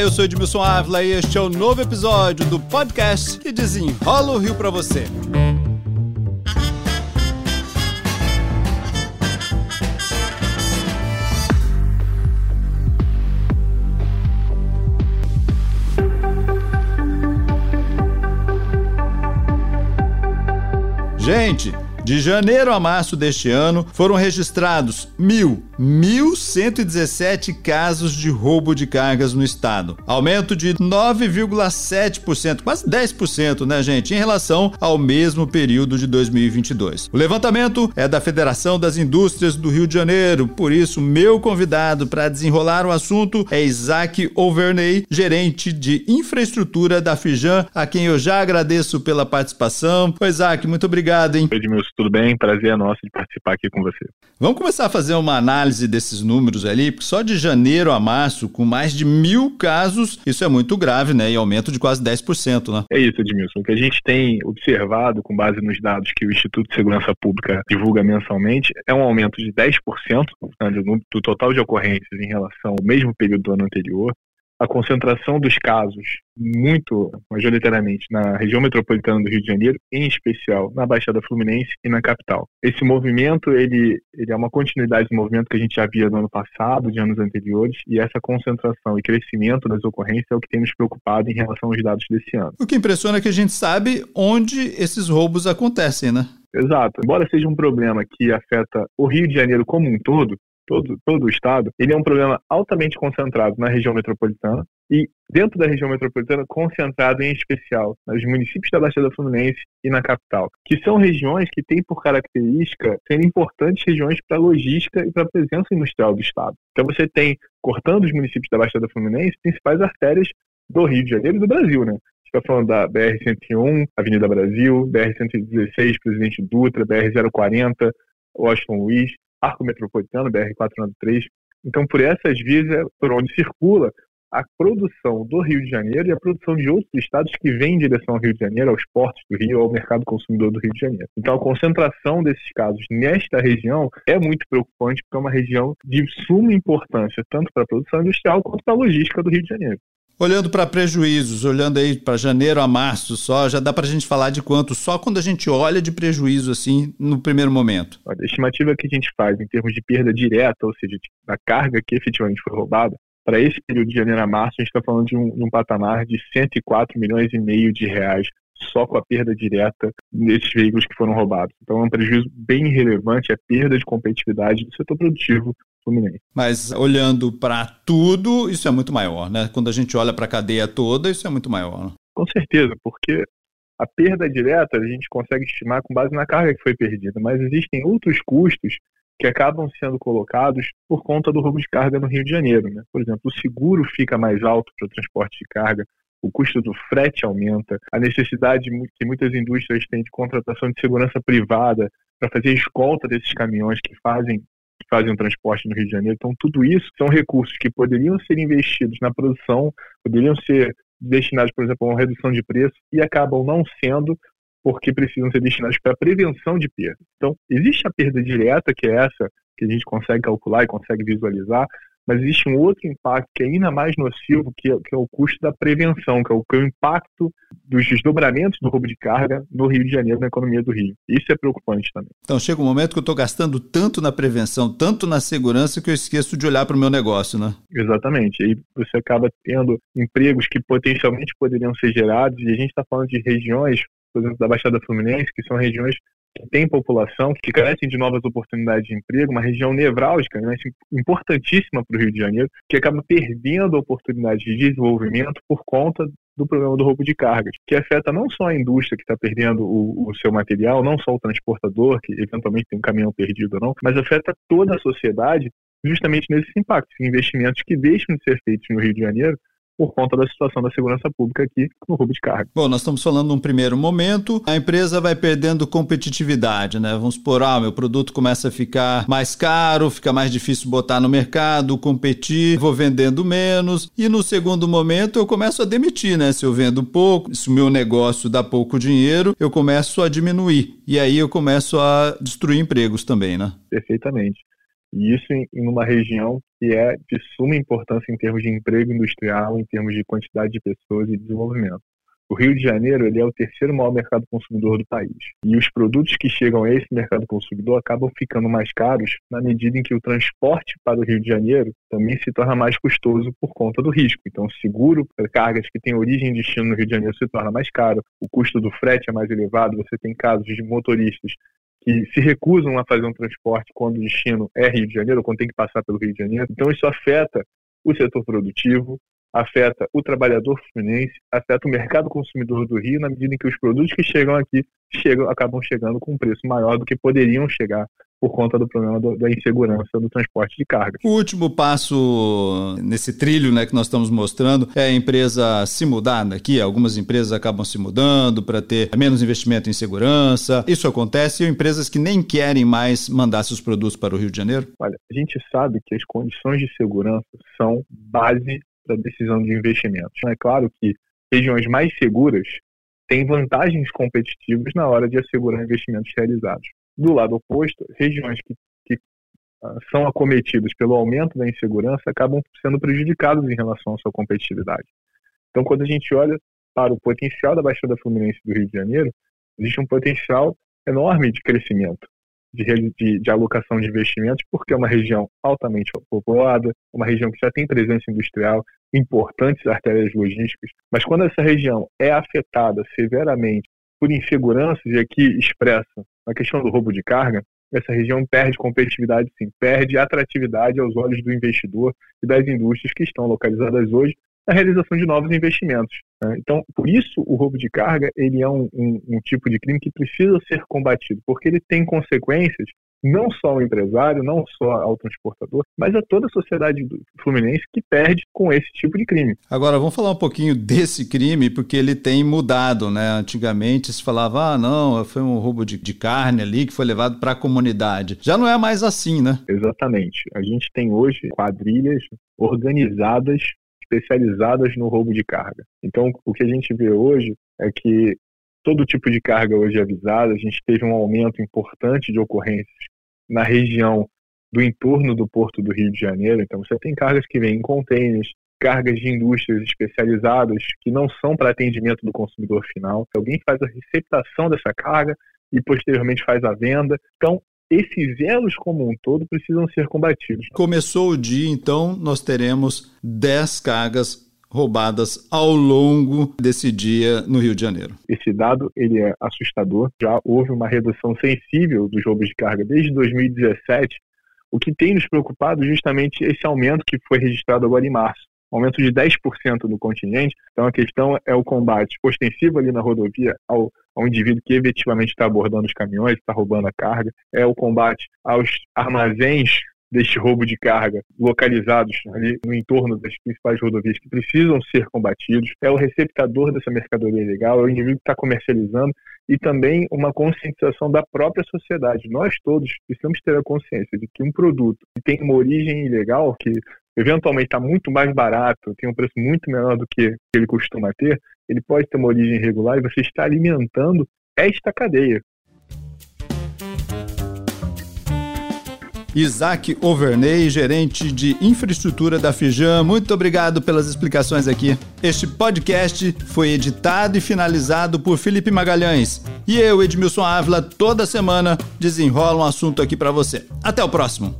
Eu sou Edmilson Ávila e este é o novo episódio do podcast que desenrola o Rio para você. Gente, de janeiro a março deste ano, foram registrados mil, 1.117 casos de roubo de cargas no estado. Aumento de 9,7%, quase 10%, né, gente, em relação ao mesmo período de 2022. O levantamento é da Federação das Indústrias do Rio de Janeiro, por isso, meu convidado para desenrolar o assunto é Isaac Overney, gerente de infraestrutura da Fijan, a quem eu já agradeço pela participação. Oi, Isaac, muito obrigado, hein? Edmilson, tudo bem? Prazer é nosso de participar aqui com você. Vamos começar a fazer uma análise desses números ali, porque só de janeiro a março, com mais de mil casos, isso é muito grave, né? E aumento de quase 10%, né? É isso, Edmilson. O que a gente tem observado, com base nos dados que o Instituto de Segurança Pública divulga mensalmente, é um aumento de 10% do total de ocorrências em relação ao mesmo período do ano anterior a concentração dos casos, muito majoritariamente na região metropolitana do Rio de Janeiro, em especial na Baixada Fluminense e na capital. Esse movimento ele, ele é uma continuidade do movimento que a gente já via no ano passado, de anos anteriores, e essa concentração e crescimento das ocorrências é o que tem nos preocupado em relação aos dados desse ano. O que impressiona é que a gente sabe onde esses roubos acontecem, né? Exato. Embora seja um problema que afeta o Rio de Janeiro como um todo, todo, todo o estado, ele é um problema altamente concentrado na região metropolitana e, dentro da região metropolitana, concentrado em especial nos municípios da Baixada Fluminense e na capital, que são regiões que têm por característica ser importantes regiões para a logística e para a presença industrial do estado. Então você tem, cortando os municípios da Baixada Fluminense, principais artérias do Rio de Janeiro e do Brasil, né? está falando da BR-101, Avenida Brasil, BR-116, Presidente Dutra, BR-040, Washington Luiz, Arco Metropolitano, BR-493. Então, por essas vias é por onde circula a produção do Rio de Janeiro e a produção de outros estados que vêm em direção ao Rio de Janeiro, aos portos do Rio, ao mercado consumidor do Rio de Janeiro. Então, a concentração desses casos nesta região é muito preocupante, porque é uma região de suma importância, tanto para a produção industrial quanto para a logística do Rio de Janeiro. Olhando para prejuízos, olhando aí para janeiro a março só, já dá para a gente falar de quanto só quando a gente olha de prejuízo assim no primeiro momento? A estimativa que a gente faz em termos de perda direta, ou seja, da carga que efetivamente foi roubada, para esse período de janeiro a março, a gente está falando de um, de um patamar de 104 milhões e meio de reais só com a perda direta desses veículos que foram roubados. Então é um prejuízo bem relevante, é perda de competitividade do setor produtivo Fluminense. Mas olhando para tudo, isso é muito maior, né? Quando a gente olha para a cadeia toda, isso é muito maior. Né? Com certeza, porque a perda direta a gente consegue estimar com base na carga que foi perdida, mas existem outros custos que acabam sendo colocados por conta do roubo de carga no Rio de Janeiro. Né? Por exemplo, o seguro fica mais alto para o transporte de carga, o custo do frete aumenta, a necessidade que muitas indústrias têm de contratação de segurança privada para fazer escolta desses caminhões que fazem fazem o transporte no Rio de Janeiro. Então, tudo isso são recursos que poderiam ser investidos na produção, poderiam ser destinados, por exemplo, a uma redução de preço e acabam não sendo porque precisam ser destinados para a prevenção de perda. Então, existe a perda direta, que é essa que a gente consegue calcular e consegue visualizar, mas existe um outro impacto que é ainda mais nocivo, que é, que é o custo da prevenção, que é o, que é o, impacto dos desdobramentos do roubo de carga no Rio de Janeiro, na economia do Rio. Isso é preocupante também. Então chega um momento que eu estou gastando tanto na prevenção, tanto na segurança, que eu esqueço de olhar para o meu negócio, né? Exatamente. E você acaba tendo empregos que potencialmente poderiam ser gerados, e a gente está falando de regiões, por exemplo, da Baixada Fluminense, que são regiões que tem população, que carecem de novas oportunidades de emprego, uma região nevrálgica, né, importantíssima para o Rio de Janeiro, que acaba perdendo oportunidades de desenvolvimento por conta do problema do roubo de cargas, que afeta não só a indústria que está perdendo o, o, seu material, não só o transportador, que eventualmente tem um caminhão perdido ou não, mas afeta toda a sociedade justamente nesses impactos, investimentos que deixam de ser feitos no Rio de Janeiro por conta da situação da segurança pública aqui no roubo de carga. Bom, nós estamos falando num primeiro momento, a empresa vai perdendo competitividade, né? Vamos supor, ah, meu produto começa a ficar mais caro, fica mais difícil botar no mercado, competir, vou vendendo menos. E no segundo momento eu começo a demitir, né? Se eu vendo pouco, se o meu negócio dá pouco dinheiro, eu começo a diminuir. E aí eu começo a destruir empregos também, né? Perfeitamente. E isso em, uma região que é de suma importância em termos de emprego industrial, em termos de quantidade de pessoas e desenvolvimento. O Rio de Janeiro ele é o terceiro maior mercado consumidor do país. E os produtos que chegam a esse mercado consumidor acabam ficando mais caros na medida em que o transporte para o Rio de Janeiro também se torna mais custoso por conta do risco. Então, o seguro para cargas que têm origem e destino no Rio de Janeiro se torna mais caro, o custo do frete é mais elevado, você tem casos de motoristas que se recusam a fazer um transporte quando o destino é Rio de Janeiro, quando tem que passar pelo Rio de Janeiro. Então, isso afeta o setor produtivo, afeta o trabalhador fluminense, afeta o mercado consumidor do Rio, na medida em que os produtos que chegam aqui chegam, acabam chegando com um preço maior do que poderiam chegar por conta do problema do, da insegurança do transporte de carga. O último passo nesse trilho né, que nós estamos mostrando é a empresa se mudar daqui. Algumas empresas acabam se mudando para ter menos investimento em segurança. Isso acontece em empresas que nem querem mais mandar seus produtos para o Rio de Janeiro? Olha, a gente sabe que as condições de segurança são base da decisão de investimentos. É claro que regiões mais seguras têm vantagens competitivas na hora de assegurar investimentos realizados. Do lado oposto, regiões que, que uh, são acometidas pelo aumento da insegurança acabam sendo prejudicadas em relação à sua competitividade. Então, quando a gente olha para o potencial da Baixada Fluminense do Rio de Janeiro, existe um potencial enorme de crescimento de, de, de, alocação de investimentos, porque é uma região altamente povoada, uma região que já tem presença industrial, importantes artérias logísticas, mas quando essa região é afetada severamente por inseguranças, e aqui expressa a questão do roubo de carga, essa região perde competitividade, sim, perde atratividade aos olhos do investidor e das indústrias que estão localizadas hoje na realização de novos investimentos. Né? Então, por isso, o roubo de carga ele é um, um, um tipo de crime que precisa ser combatido, porque ele tem consequências não só ao empresário, não só ao transportador, mas a toda a sociedade fluminense que perde com esse tipo de crime. Agora, vamos falar um pouquinho desse crime, porque ele tem mudado, né? Antigamente se falava, ah, não, foi um roubo de, de carne ali que foi levado para a comunidade. Já não é mais assim, né? Exatamente. A gente tem hoje quadrilhas organizadas especializadas no roubo de carga. Então, o que a gente vê hoje é que todo tipo de carga hoje é avisada, a gente teve um aumento importante de ocorrências na região do entorno do Porto do Rio de Janeiro. Então, você tem cargas que vêm em contêineres, cargas de indústrias especializadas que não são para atendimento do consumidor final. Alguém faz a receptação dessa carga e posteriormente faz a venda. Então, esses elos como um todo precisam ser combatidos. Começou o dia, então, nós teremos 10 cargas roubadas ao longo desse dia no Rio de Janeiro. Esse dado ele é assustador. Já houve uma redução sensível dos roubos de carga desde 2017. O que tem nos preocupado justamente esse aumento que foi registrado agora em março aumento de 10% no continente. Então a questão é o combate ostensivo ali na rodovia ao, ao indivíduo que efetivamente está abordando os caminhões, está roubando a carga, é o combate aos armazéns deste roubo de carga localizados ali no entorno das principais rodovias que precisam ser combatidos, é o receptador dessa mercadoria ilegal, é o indivíduo que está comercializando e também uma conscientização da própria sociedade. Nós todos precisamos ter a consciência de que um produto que tem uma origem ilegal, que eventualmente está muito mais barato, tem um preço muito menor do que ele costuma ter, ele pode ter uma origem irregular e você está alimentando esta cadeia. Isaac Overney, gerente de infraestrutura da Fijan. Muito obrigado pelas explicações aqui. Este podcast foi editado e finalizado por Felipe Magalhães. E eu, Edmilson Ávila, toda semana desenrola um assunto aqui para você. Até o próximo.